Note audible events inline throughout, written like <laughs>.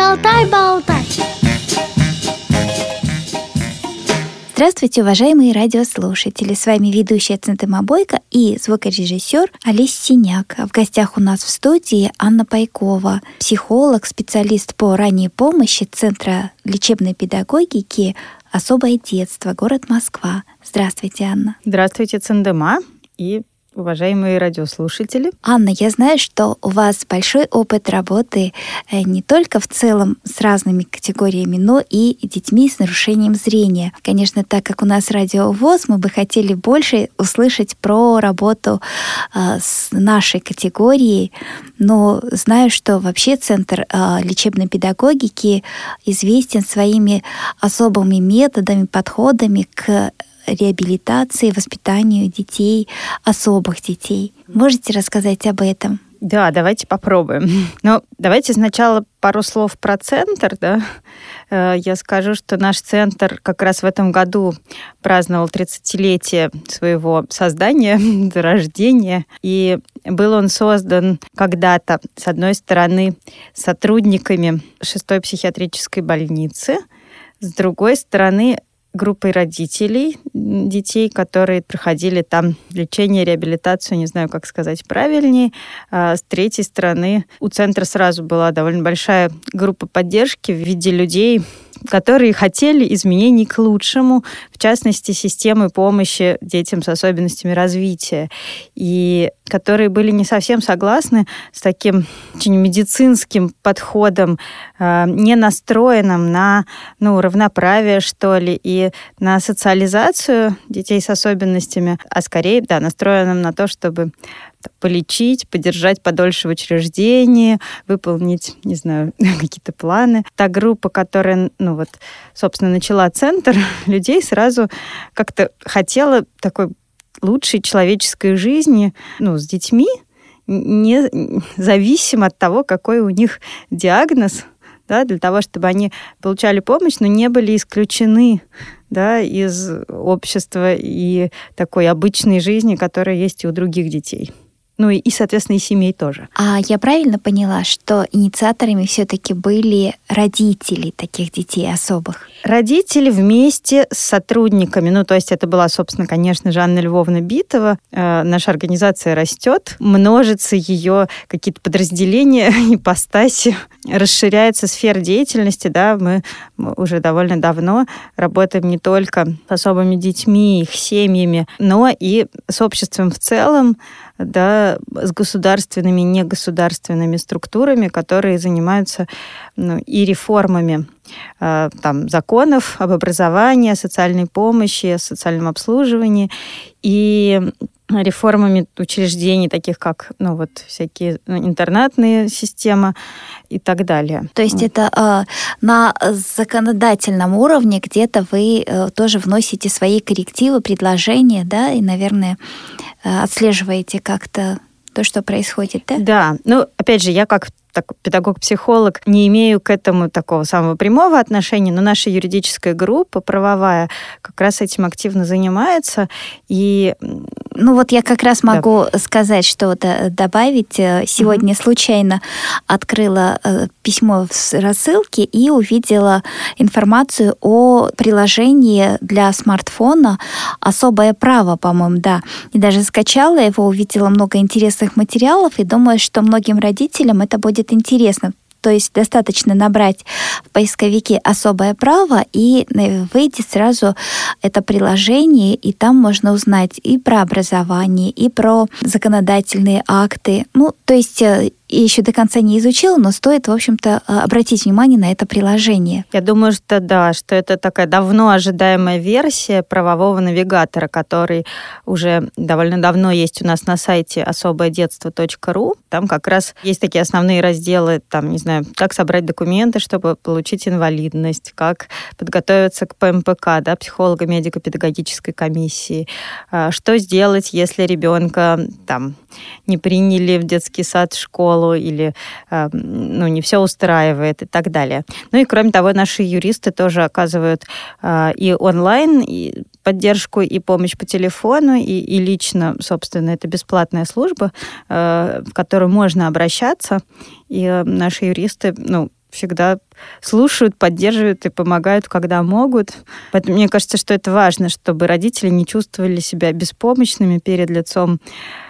Шалтай-болтай Здравствуйте, уважаемые радиослушатели! С вами ведущая Центыма Бойко и звукорежиссер Олесь Синяк. В гостях у нас в студии Анна Пайкова, психолог, специалист по ранней помощи Центра лечебной педагогики «Особое детство», город Москва. Здравствуйте, Анна. Здравствуйте, Цендема и уважаемые радиослушатели. Анна, я знаю, что у вас большой опыт работы э, не только в целом с разными категориями, но и детьми с нарушением зрения. Конечно, так как у нас радиовоз, мы бы хотели больше услышать про работу э, с нашей категорией, но знаю, что вообще Центр э, лечебной педагогики известен своими особыми методами, подходами к реабилитации, воспитанию детей, особых детей. Можете рассказать об этом? Да, давайте попробуем. <laughs> Но давайте сначала пару слов про центр. Да? Э, я скажу, что наш центр как раз в этом году праздновал 30-летие своего создания, <laughs> рождения. И был он создан когда-то, с одной стороны, сотрудниками шестой психиатрической больницы, с другой стороны, группой родителей детей, которые проходили там лечение, реабилитацию, не знаю, как сказать правильнее. А с третьей стороны у центра сразу была довольно большая группа поддержки в виде людей, которые хотели изменений к лучшему, в частности, системы помощи детям с особенностями развития, и которые были не совсем согласны с таким очень медицинским подходом, э, не настроенным на ну, равноправие, что ли, и на социализацию детей с особенностями, а скорее, да, настроенным на то, чтобы полечить, подержать подольше в учреждении, выполнить, не знаю, <laughs> какие-то планы. Та группа, которая, ну вот, собственно, начала центр, <laughs> людей сразу как-то хотела такой лучшей человеческой жизни, ну, с детьми, не зависим от того, какой у них диагноз, да, для того, чтобы они получали помощь, но не были исключены да, из общества и такой обычной жизни, которая есть и у других детей ну и, и, соответственно, и семей тоже. А я правильно поняла, что инициаторами все-таки были родители таких детей особых? Родители вместе с сотрудниками, ну то есть это была, собственно, конечно, Жанна Львовна Битова. Э, наша организация растет, множится ее какие-то подразделения, <laughs> ипостаси, расширяется сфера деятельности, да, мы уже довольно давно работаем не только с особыми детьми, их семьями, но и с обществом в целом, да, с государственными и негосударственными структурами, которые занимаются ну, и реформами э, там, законов об образовании, о социальной помощи, о социальном обслуживании и реформами учреждений, таких как ну, вот, всякие ну, интернатные системы и так далее. То есть это э, на законодательном уровне где-то вы э, тоже вносите свои коррективы, предложения, да, и, наверное, э, отслеживаете как-то то, что происходит, да? Да. Ну, опять же, я как так, педагог-психолог, не имею к этому такого самого прямого отношения, но наша юридическая группа правовая как раз этим активно занимается. И ну вот я как раз могу да. сказать, что вот добавить. Э, сегодня угу. случайно открыла э, письмо в рассылке и увидела информацию о приложении для смартфона «Особое право», по-моему, да. И даже скачала его, увидела много интересных материалов и думаю, что многим родителям это будет будет интересно. То есть достаточно набрать в поисковике особое право и э, выйдет сразу это приложение, и там можно узнать и про образование, и про законодательные акты. Ну, то есть э, еще до конца не изучила, но стоит, в общем-то, а, обратить внимание на это приложение. Я думаю, что да, что это такая давно ожидаемая версия правового навигатора, который уже довольно давно есть у нас на сайте особоедетство.ру. Там как раз есть такие основные разделы, там, не знаю, как собрать документы, чтобы получить инвалидность, как подготовиться к ПМПК, да, психолого-медико-педагогической комиссии, а, что сделать, если ребенка там не приняли в детский сад, школу, школу или э, ну, не все устраивает и так далее. Ну и кроме того, наши юристы тоже оказывают э, и онлайн и поддержку и помощь по телефону, и, и лично, собственно, это бесплатная служба, э, в которую можно обращаться. И наши юристы, ну, всегда слушают, поддерживают и помогают, когда могут. Поэтому мне кажется, что это важно, чтобы родители не чувствовали себя беспомощными перед лицом э,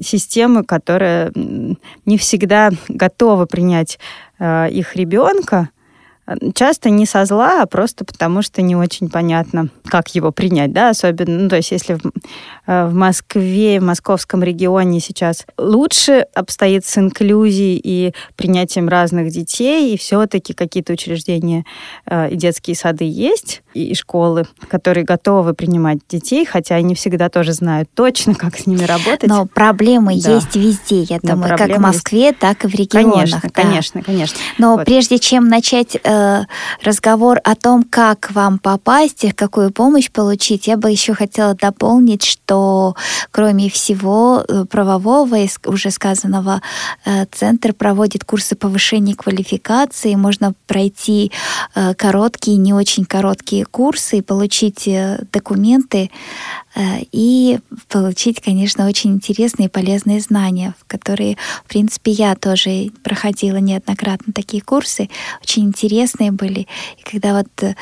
системы, которая не всегда готова принять э, их ребенка, Часто не со зла, а просто потому, что не очень понятно, как его принять, да, особенно, ну, то есть если в, э, в Москве, в московском регионе сейчас лучше обстоит с инклюзией и принятием разных детей, и все-таки какие-то учреждения э, и детские сады есть, и школы, которые готовы принимать детей, хотя они всегда тоже знают точно, как с ними работать. Но проблемы да. есть везде, я думаю, как в Москве, есть. так и в регионах. Конечно, да. конечно, конечно. Но вот. прежде чем начать э, разговор о том, как вам попасть и какую помощь получить, я бы еще хотела дополнить, что кроме всего э, правового и уже сказанного, э, Центр проводит курсы повышения квалификации, можно пройти э, короткие, не очень короткие курсы и получить э, документы и получить, конечно, очень интересные и полезные знания, в которые, в принципе, я тоже проходила неоднократно такие курсы, очень интересные были. И когда вот э,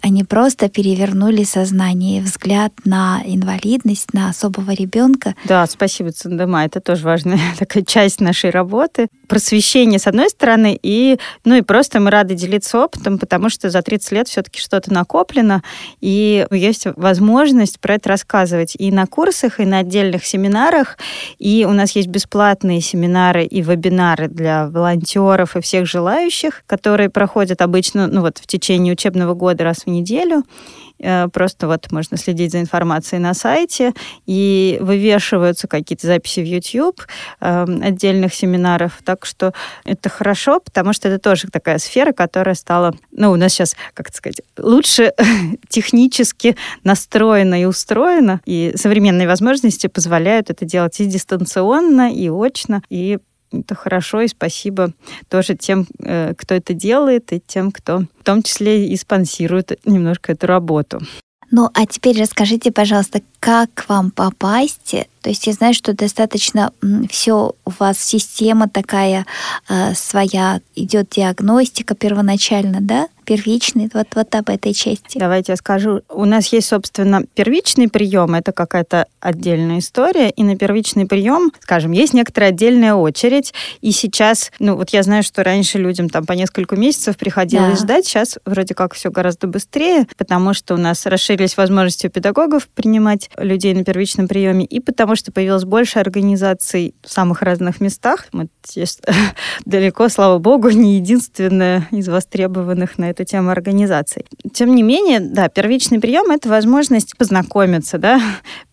они просто перевернули сознание, взгляд на инвалидность, на особого ребенка. Да, спасибо, Цандама, это тоже важная <laughs> такая часть нашей работы. Просвещение, с одной стороны, и, ну и просто мы рады делиться опытом, потому что за 30 лет все-таки что-то накоплено, и есть возможность про это рассказывать и на курсах, и на отдельных семинарах. И у нас есть бесплатные семинары и вебинары для волонтеров и всех желающих, которые проходят обычно ну, вот, в течение учебного года раз в неделю. Э, просто вот можно следить за информацией на сайте, и вывешиваются какие-то записи в YouTube эм, отдельных семинаров. Так что это хорошо, потому что это тоже такая сфера, которая стала, ну, у нас сейчас, как сказать, лучше <laughs> технически настроена и устроена, и современные возможности позволяют это делать и дистанционно, и очно, и это хорошо, и спасибо тоже тем, э, кто это делает, и тем, кто в том числе и спонсирует немножко эту работу. Ну, а теперь расскажите, пожалуйста, как вам попасть? То есть я знаю, что достаточно все у вас система такая э, своя, идет диагностика первоначально, да? первичный, вот, вот об этой части. Давайте я скажу. У нас есть, собственно, первичный прием, это какая-то отдельная история, и на первичный прием, скажем, есть некоторая отдельная очередь, и сейчас, ну вот я знаю, что раньше людям там по несколько месяцев приходилось да. ждать, сейчас вроде как все гораздо быстрее, потому что у нас расширились возможности у педагогов принимать людей на первичном приеме, и потому что появилось больше организаций в самых разных местах. Мы <laughs> далеко, слава богу, не единственная из востребованных на эту тему организаций. Тем не менее, да, первичный прием — это возможность познакомиться, да,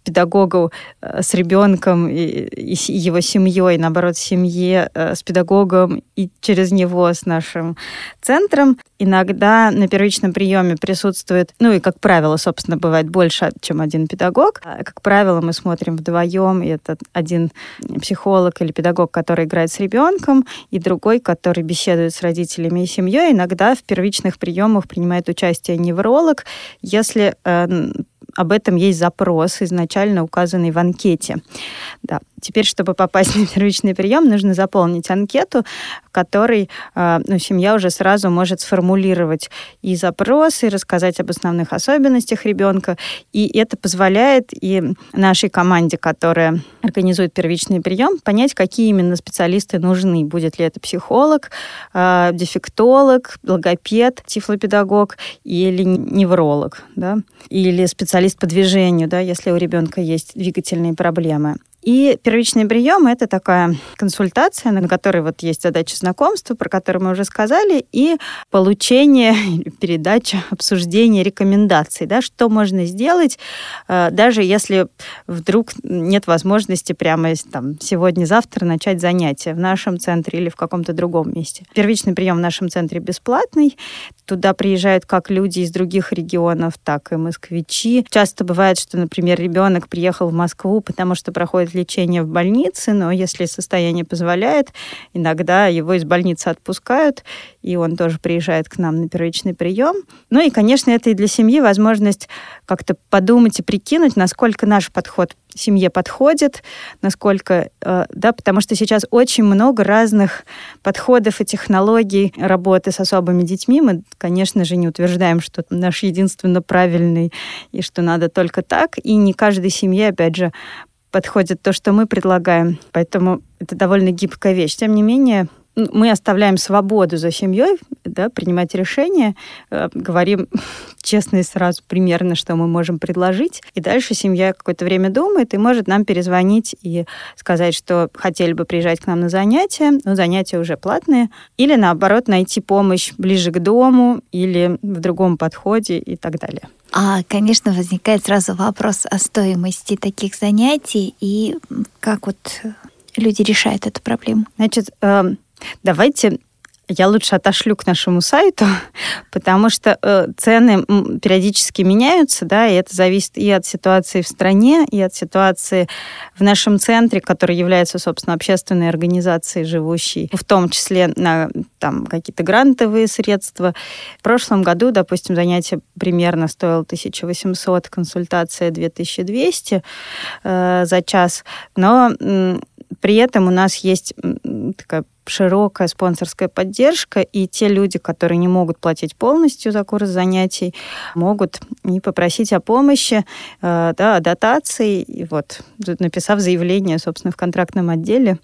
педагогу э, с ребенком и, и его семьей, наоборот, семье э, с педагогом и через него с нашим центром. Иногда на первичном приеме присутствует, ну и, как правило, собственно, бывает больше, чем один педагог. А, как правило, мы смотрим вдвоем, и это один психолог или педагог, который играет с ребенком, и другой, который беседует с родителями и семьей. Иногда в первичных приемах принимает участие невролог, если э, об этом есть запрос, изначально указанный в анкете. Да. Теперь, чтобы попасть <laughs> на первичный прием, нужно заполнить анкету, в которой э, ну, семья уже сразу может сформулировать и запрос, и рассказать об основных особенностях ребенка. И это позволяет и нашей команде, которая организует первичный прием, понять, какие именно специалисты нужны. Будет ли это психолог, э, дефектолог, логопед, тифлопедагог или невролог, да? или специалист по движению, да, если у ребенка есть двигательные проблемы. И первичный прием — это такая консультация, на которой вот есть задача знакомства, про которую мы уже сказали, и получение, передача, обсуждение рекомендаций, да, что можно сделать, э, даже если вдруг нет возможности прямо там, сегодня-завтра начать занятия в нашем центре или в каком-то другом месте. Первичный прием в нашем центре бесплатный. Туда приезжают как люди из других регионов, так и москвичи. Часто бывает, что, например, ребенок приехал в Москву, потому что проходит лечения в больнице, но если состояние позволяет, иногда его из больницы отпускают, и он тоже приезжает к нам на первичный прием. Ну и, конечно, это и для семьи возможность как-то подумать и прикинуть, насколько наш подход семье подходит, насколько, э, да, потому что сейчас очень много разных подходов и технологий работы с особыми детьми. Мы, конечно же, не утверждаем, что наш единственно правильный и что надо только так, и не каждой семье, опять же, подходит то, что мы предлагаем. Поэтому это довольно гибкая вещь. Тем не менее, мы оставляем свободу за семьей да, принимать решения, э, говорим <laughs> честно и сразу примерно, что мы можем предложить. И дальше семья какое-то время думает и может нам перезвонить и сказать, что хотели бы приезжать к нам на занятия, но занятия уже платные. Или наоборот найти помощь ближе к дому или в другом подходе и так далее. А, конечно, возникает сразу вопрос о стоимости таких занятий и как вот люди решают эту проблему. Значит, эм, Давайте я лучше отошлю к нашему сайту, <laughs> потому что э, цены периодически меняются, да, и это зависит и от ситуации в стране, и от ситуации в нашем центре, который является, собственно, общественной организацией, живущей, в том числе на там какие-то грантовые средства. В прошлом году, допустим, занятие примерно стоило 1800, консультация 2200 э, за час, но э, при этом у нас есть такая широкая спонсорская поддержка, и те люди, которые не могут платить полностью за курс занятий, могут и попросить о помощи, э, да, о дотации, и вот, написав заявление, собственно, в контрактном отделе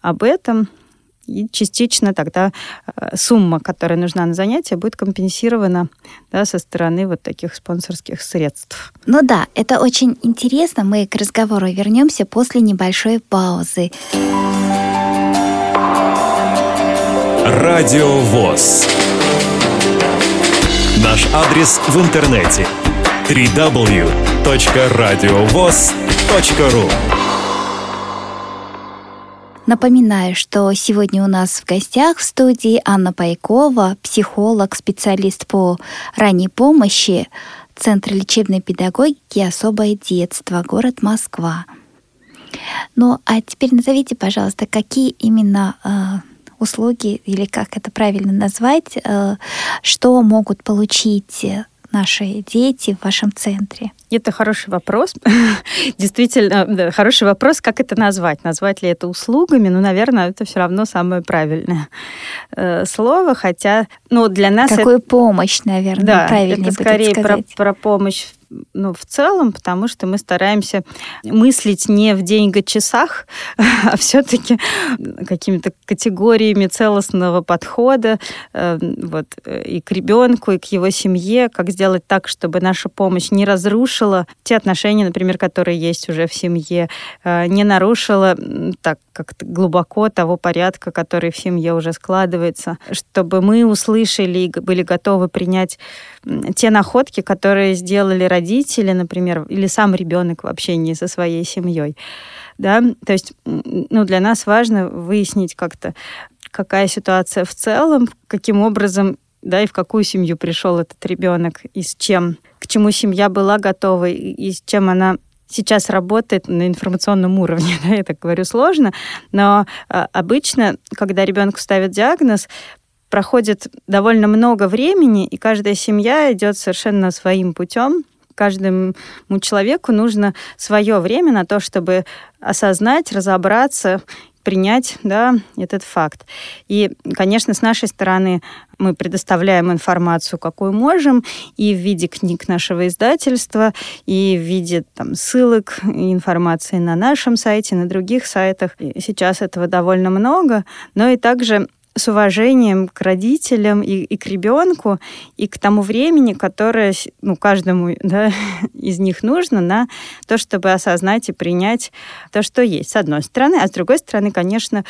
об этом, и частично тогда э, сумма, которая нужна на занятие, будет компенсирована да, со стороны вот таких спонсорских средств. Ну да, это очень интересно. Мы к разговору вернемся после небольшой паузы. Радио ВОЗ. Наш адрес в интернете www.radiovoz.ru Напоминаю, что сегодня у нас в гостях в студии Анна Пайкова, психолог, специалист по ранней помощи, Центр лечебной педагогики «Особое детство», город Москва. Ну, а теперь назовите, пожалуйста, какие именно э, услуги, или как это правильно назвать, э, что могут получить наши дети в вашем центре? Это хороший вопрос. <laughs> Действительно, да, хороший вопрос, как это назвать. Назвать ли это услугами? Ну, наверное, это все равно самое правильное э, слово, хотя, ну, для нас... Какую это... помощь, наверное, да, правильнее это скорее сказать. Про, про помощь ну, в целом, потому что мы стараемся мыслить не в деньго-часах, <laughs> а все-таки какими-то категориями целостного подхода э, вот, э, и к ребенку, и к его семье, как сделать так, чтобы наша помощь не разрушила те отношения, например, которые есть уже в семье, э, не нарушила так как-то глубоко того порядка, который в семье уже складывается, чтобы мы услышали и были готовы принять те находки, которые сделали родители, например, или сам ребенок в общении со своей семьей. Да? То есть ну, для нас важно выяснить как-то, какая ситуация в целом, каким образом да, и в какую семью пришел этот ребенок, и с чем, к чему семья была готова, и с чем она сейчас работает на информационном уровне, <laughs> да, я так говорю сложно, но а, обычно, когда ребенку ставят диагноз, проходит довольно много времени, и каждая семья идет совершенно своим путем. Каждому человеку нужно свое время на то, чтобы осознать, разобраться, принять да, этот факт. И, конечно, с нашей стороны мы предоставляем информацию, какую можем, и в виде книг нашего издательства, и в виде там, ссылок, информации на нашем сайте, на других сайтах. И сейчас этого довольно много, но и также с уважением к родителям и, и к ребенку, и к тому времени, которое ну, каждому да, <laughs> из них нужно на то, чтобы осознать и принять то, что есть, с одной стороны. А с другой стороны, конечно,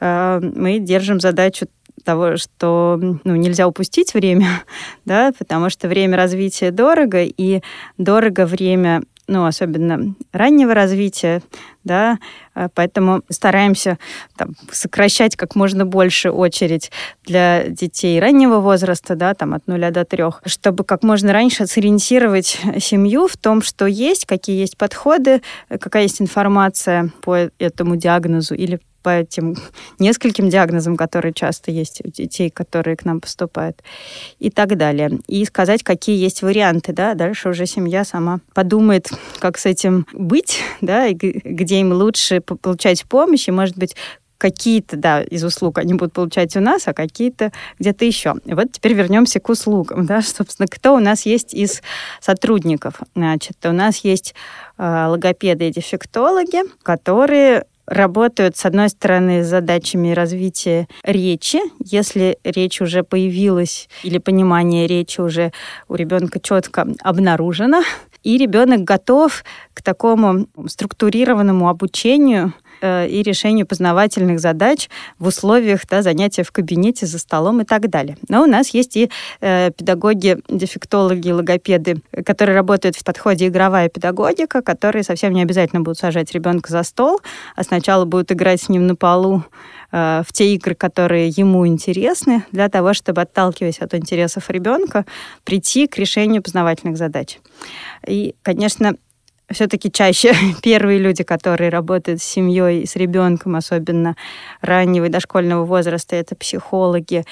э, мы держим задачу того, что ну, нельзя упустить время, <laughs> да, потому что время развития дорого, и дорого время ну, особенно раннего развития, да, а, поэтому стараемся там, сокращать как можно больше очередь для детей раннего возраста, да, там от нуля до трех, чтобы как можно раньше сориентировать семью в том, что есть, какие есть подходы, какая есть информация по этому диагнозу или по этим <laughs> нескольким диагнозам, которые часто есть у детей, которые к нам поступают, и так далее. И сказать, какие есть варианты, да, дальше уже семья сама подумает, как с этим быть, <laughs> да, и где им лучше получать помощь, и, может быть, какие-то, да, из услуг они будут получать у нас, а какие-то где-то еще. И вот теперь вернемся к услугам, <laughs> да, собственно, кто у нас есть из сотрудников. Значит, у нас есть э, логопеды и дефектологи, которые работают, с одной стороны, с задачами развития речи. Если речь уже появилась или понимание речи уже у ребенка четко обнаружено, и ребенок готов к такому структурированному обучению и решению познавательных задач в условиях да, занятия в кабинете, за столом и так далее. Но у нас есть и э, педагоги, дефектологи, логопеды, которые работают в подходе игровая педагогика, которые совсем не обязательно будут сажать ребенка за стол, а сначала будут играть с ним на полу э, в те игры, которые ему интересны, для того, чтобы, отталкиваясь от интересов ребенка, прийти к решению познавательных задач. И, конечно, все-таки чаще <laughs> первые люди, которые работают с семьей, с ребенком, особенно раннего и дошкольного возраста, это психологи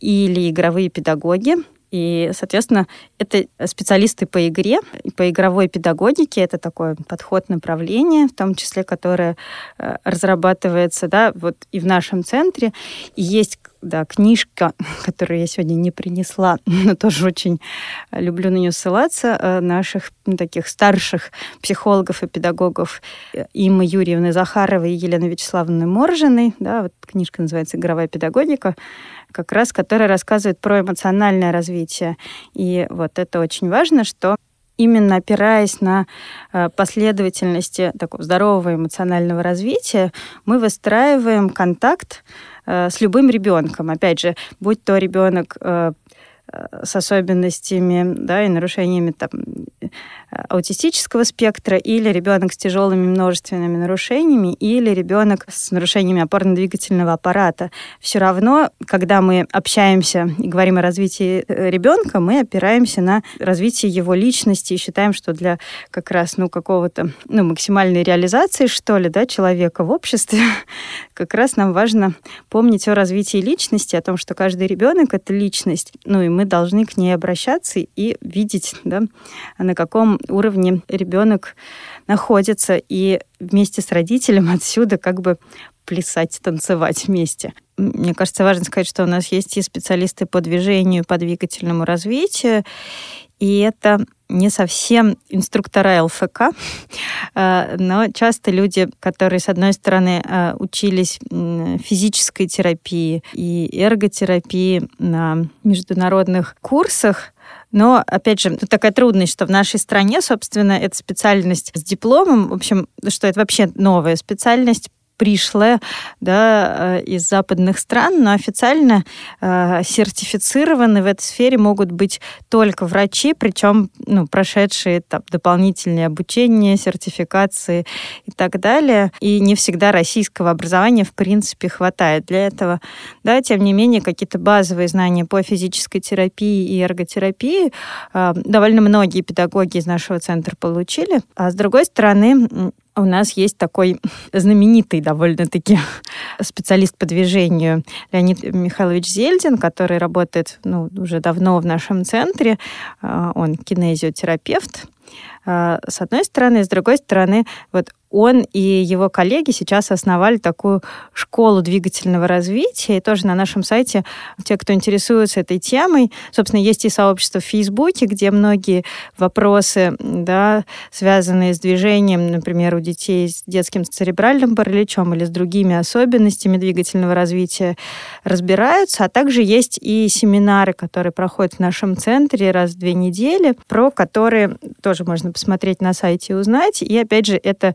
или игровые педагоги. И, соответственно, это специалисты по игре, по игровой педагогике. Это такой подход направления, в том числе, которое э, разрабатывается да, вот и в нашем центре. И есть да, книжка, <laughs> которую я сегодня не принесла, <laughs> но тоже очень люблю на нее ссылаться, э, наших ну, таких старших психологов и педагогов э, Имы Юрьевны Захаровой и Елены Вячеславовны Моржиной. Да, вот книжка называется «Игровая педагогика», как раз которая рассказывает про эмоциональное развитие. И вот это очень важно, что именно опираясь на э, последовательности такого здорового эмоционального развития, мы выстраиваем контакт э, с любым ребенком. Опять же, будь то ребенок э, с особенностями да, и нарушениями там, аутистического спектра, или ребенок с тяжелыми множественными нарушениями, или ребенок с нарушениями опорно-двигательного аппарата. Все равно, когда мы общаемся и говорим о развитии э, ребенка, мы опираемся на развитие его личности и считаем, что для как раз ну, какого-то ну, максимальной реализации, что ли, да, человека в обществе, <laughs> как раз нам важно помнить о развитии личности, о том, что каждый ребенок — это личность, ну и мы должны к ней обращаться и видеть, да, на каком уровне ребенок находится, и вместе с родителем <laughs> отсюда как бы плясать, танцевать вместе. Мне кажется, важно сказать, что у нас есть и специалисты по движению, по двигательному развитию, и это не совсем инструктора ЛФК, э, но часто люди, которые, с одной стороны, э, учились физической терапии и эрготерапии на международных курсах, но, опять же, тут такая трудность, что в нашей стране, собственно, эта специальность с дипломом, в общем, что это вообще новая специальность, пришлые да, э, из западных стран, но официально э, сертифицированы в этой сфере могут быть только врачи, причем ну, прошедшие там, дополнительные обучения, сертификации и так далее. И не всегда российского образования в принципе хватает для этого. Да, тем не менее, какие-то базовые знания по физической терапии и эрготерапии э, довольно многие педагоги из нашего центра получили. А с другой стороны, у нас есть такой знаменитый довольно-таки специалист по движению Леонид Михайлович Зельдин, который работает ну, уже давно в нашем центре. А, он кинезиотерапевт. А, с одной стороны, с другой стороны, вот он и его коллеги сейчас основали такую школу двигательного развития. И тоже на нашем сайте, те, кто интересуется этой темой, собственно, есть и сообщество в Фейсбуке, где многие вопросы, да, связанные с движением, например, у детей с детским церебральным параличом или с другими особенностями двигательного развития разбираются. А также есть и семинары, которые проходят в нашем центре раз в две недели, про которые тоже можно посмотреть на сайте и узнать. И опять же, это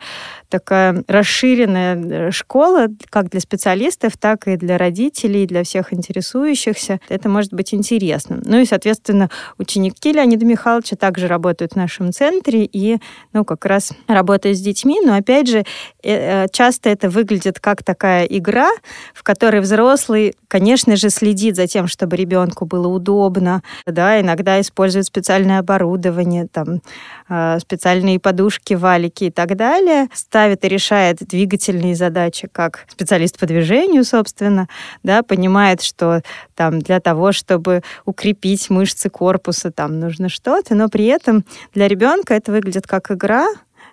такая расширенная школа как для специалистов, так и для родителей, для всех интересующихся. Это может быть интересно. Ну и, соответственно, ученики Леонида Михайловича также работают в нашем центре и, ну, как раз работают с детьми, но, опять же, э, часто это выглядит как такая игра, в которой взрослый, конечно же, следит за тем, чтобы ребенку было удобно, да, иногда использует специальное оборудование, там, э, специальные подушки, валики и так далее, ставит и решает двигательные задачи как специалист по движению, собственно, да, понимает, что там для того, чтобы укрепить мышцы корпуса, там нужно что-то, но при этом для ребенка это выглядит как игра,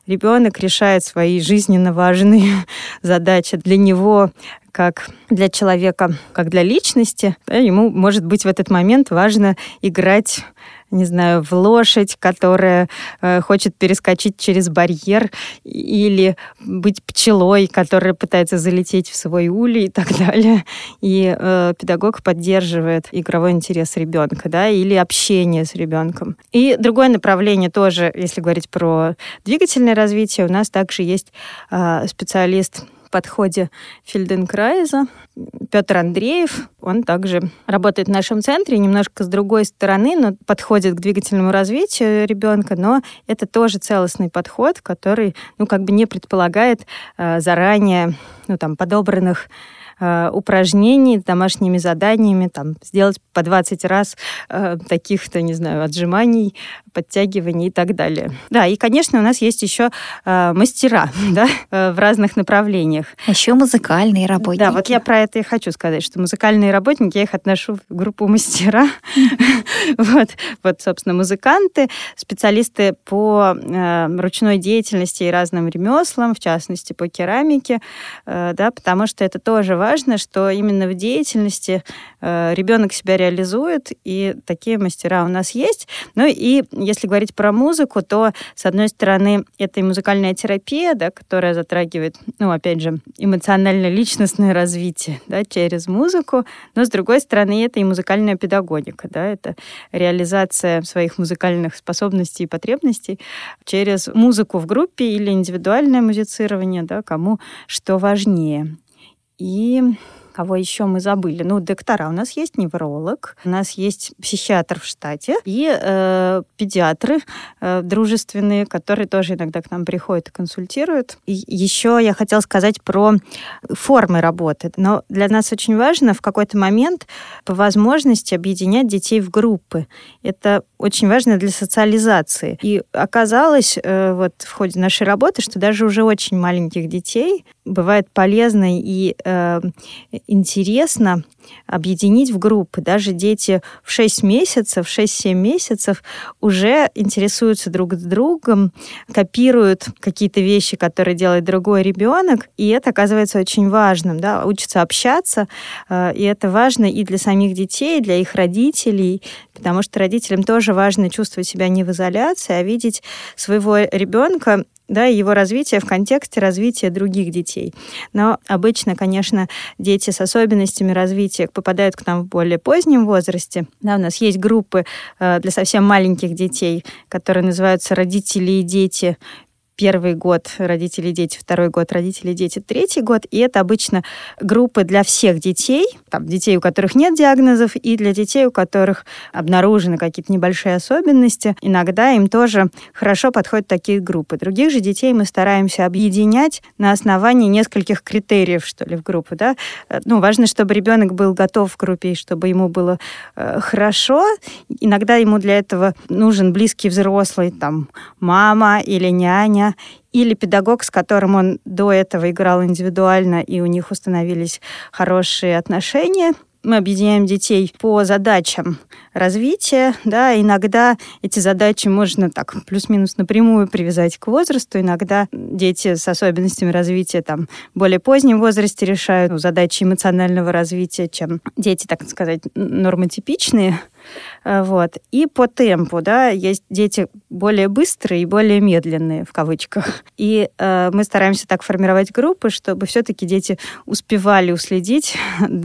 ребенок решает свои жизненно важные <laughs> задачи. Для него как для человека, как для личности, да, ему, может быть, в этот момент важно играть не знаю, в лошадь, которая э, хочет перескочить через барьер, или быть пчелой, которая пытается залететь в свой улей и так <laughs> далее. И э, педагог поддерживает игровой интерес ребенка, да, или общение с ребенком. И другое направление тоже, если говорить про двигательное развитие, у нас также есть э, специалист подходе Фельденкрайза. Петр Андреев, он также работает в нашем центре, немножко с другой стороны, но подходит к двигательному развитию ребенка, но это тоже целостный подход, который, ну, как бы не предполагает э, заранее, ну, там, подобранных Э, упражнений, домашними заданиями, там, сделать по 20 раз э, таких-то, не знаю, отжиманий, подтягиваний и так далее. Да, и, конечно, у нас есть еще э, мастера <laughs> да, э, в разных направлениях. Еще музыкальные работники. Да, вот я про это и хочу сказать, что музыкальные работники, я их отношу в группу мастера. <laughs> Вот, вот, собственно, музыканты, специалисты по э, ручной деятельности и разным ремеслам, в частности, по керамике, да, потому что это тоже важно важно, что именно в деятельности э, ребенок себя реализует, и такие мастера у нас есть. Ну и если говорить про музыку, то, с одной стороны, это и музыкальная терапия, да, которая затрагивает, ну, опять же, эмоционально-личностное развитие да, через музыку, но, с другой стороны, это и музыкальная педагогика, да, это реализация своих музыкальных способностей и потребностей через музыку в группе или индивидуальное музицирование, да, кому что важнее. И Кого еще мы забыли? Ну, доктора. У нас есть невролог, у нас есть психиатр в штате и э, педиатры э, дружественные, которые тоже иногда к нам приходят и консультируют. И еще я хотела сказать про формы работы. Но для нас очень важно в какой-то момент по возможности объединять детей в группы. Это очень важно для социализации. И оказалось э, вот в ходе нашей работы, что даже уже очень маленьких детей бывает полезно и э, интересно объединить в группы. Даже дети в 6 месяцев, 6-7 месяцев уже интересуются друг с другом, копируют какие-то вещи, которые делает другой ребенок, и это оказывается очень важным, да, учатся общаться, э, и это важно и для самих детей, и для их родителей, потому что родителям тоже важно чувствовать себя не в изоляции, а видеть своего ребенка да, его развитие в контексте развития других детей. Но обычно, конечно, дети с особенностями развития попадают к нам в более позднем возрасте. Да, у нас есть группы э, для совсем маленьких детей, которые называются родители и дети первый год родители дети, второй год родители дети, третий год. И это обычно группы для всех детей, там, детей, у которых нет диагнозов, и для детей, у которых обнаружены какие-то небольшие особенности. Иногда им тоже хорошо подходят такие группы. Других же детей мы стараемся объединять на основании нескольких критериев, что ли, в группу. Да? Ну, важно, чтобы ребенок был готов в группе, и чтобы ему было э, хорошо. Иногда ему для этого нужен близкий взрослый, там, мама или няня, или педагог, с которым он до этого играл индивидуально, и у них установились хорошие отношения. Мы объединяем детей по задачам развития. Да, иногда эти задачи можно так плюс-минус напрямую привязать к возрасту. Иногда дети с особенностями развития там, более позднем возрасте решают задачи эмоционального развития, чем дети, так сказать, нормотипичные. Э, вот. И по темпу, да, есть дети более быстрые и более медленные, в кавычках. И э, мы стараемся так формировать группы, чтобы все-таки дети успевали уследить <laughs>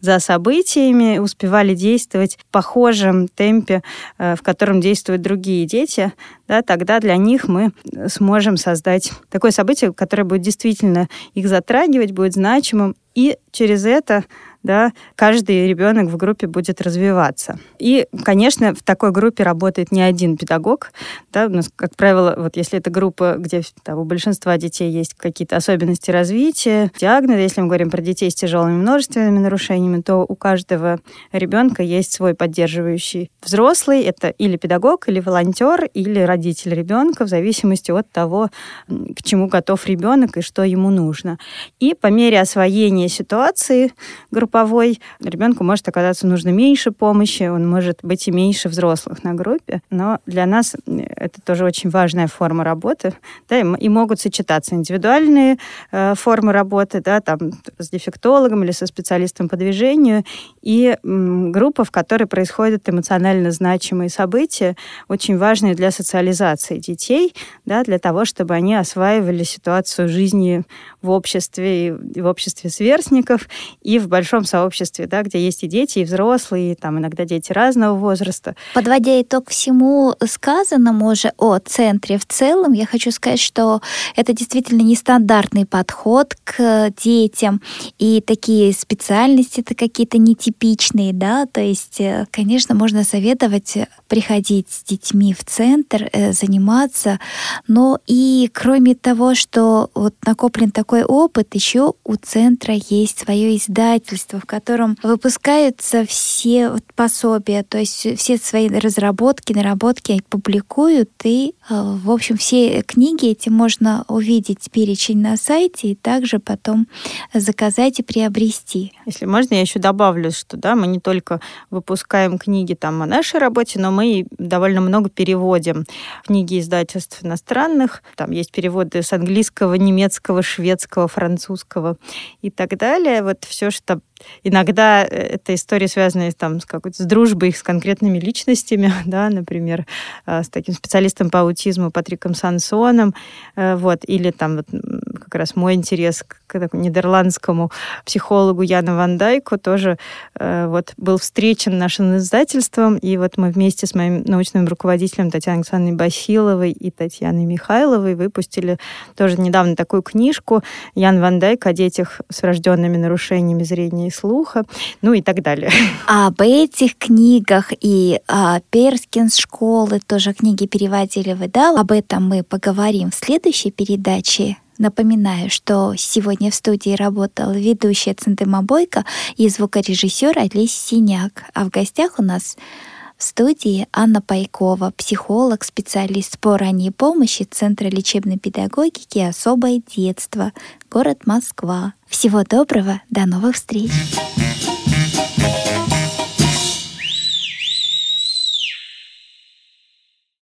за событиями, успевали действовать в похожем темпе, э, в котором действуют другие дети, да, тогда для них мы сможем создать такое событие, которое будет действительно их затрагивать, будет значимым, и через это да, каждый ребенок в группе будет развиваться. И, конечно, в такой группе работает не один педагог. Да, у нас, как правило, вот если это группа, где там, у большинства детей есть какие-то особенности развития, диагнозы, если мы говорим про детей с тяжелыми множественными нарушениями, то у каждого ребенка есть свой поддерживающий взрослый. Это или педагог, или волонтер, или родитель ребенка, в зависимости от того, к чему готов ребенок и что ему нужно. И по мере освоения ситуации группа групповой, ребенку может оказаться нужно меньше помощи, он может быть и меньше взрослых на группе, но для нас это тоже очень важная форма работы, да, и, и могут сочетаться индивидуальные э, формы работы, да, там с дефектологом или со специалистом по движению, и м, группа, в которой происходят эмоционально значимые события, очень важные для социализации детей, да, для того, чтобы они осваивали ситуацию жизни в обществе, и в обществе сверстников, и в большом большом сообществе, да, где есть и дети, и взрослые, и там иногда дети разного возраста. Подводя итог всему сказанному уже о центре в целом, я хочу сказать, что это действительно нестандартный подход к детям, и такие специальности-то какие-то нетипичные, да, то есть, э, конечно, можно советовать приходить с детьми в центр, э, заниматься, но и кроме того, что вот накоплен такой опыт, еще у центра есть свое издательство, издательство, в котором выпускаются все пособия, то есть все свои разработки, наработки публикуют, и, э, в общем, все книги эти можно увидеть перечень на сайте и также потом заказать и приобрести. Если можно, я еще добавлю, что да, мы не только выпускаем книги там о нашей работе, но мы довольно много переводим книги издательств иностранных. Там есть переводы с английского, немецкого, шведского, французского и так далее. Вот все, что Иногда э, это истории, связанные там, с, какой-то, с дружбой с конкретными личностями, <laughs> да, например, э, с таким специалистом по аутизму Патриком Сансоном, э, вот, или там вот как раз мой интерес к, нидерландскому психологу Яну Ван Дайку тоже вот был встречен нашим издательством, и вот мы вместе с моим научным руководителем Татьяной Александровной Басиловой и Татьяной Михайловой выпустили тоже недавно такую книжку Ян Ван Дайк о детях с врожденными нарушениями зрения и слуха, ну и так далее. А об этих книгах и а, Перскинс школы тоже книги переводили вы, да? Об этом мы поговорим в следующей передаче. Напоминаю, что сегодня в студии работал ведущая Центыма Бойко и звукорежиссер Олесь Синяк. А в гостях у нас в студии Анна Пайкова, психолог, специалист по ранней помощи Центра лечебной педагогики «Особое детство», город Москва. Всего доброго, до новых встреч!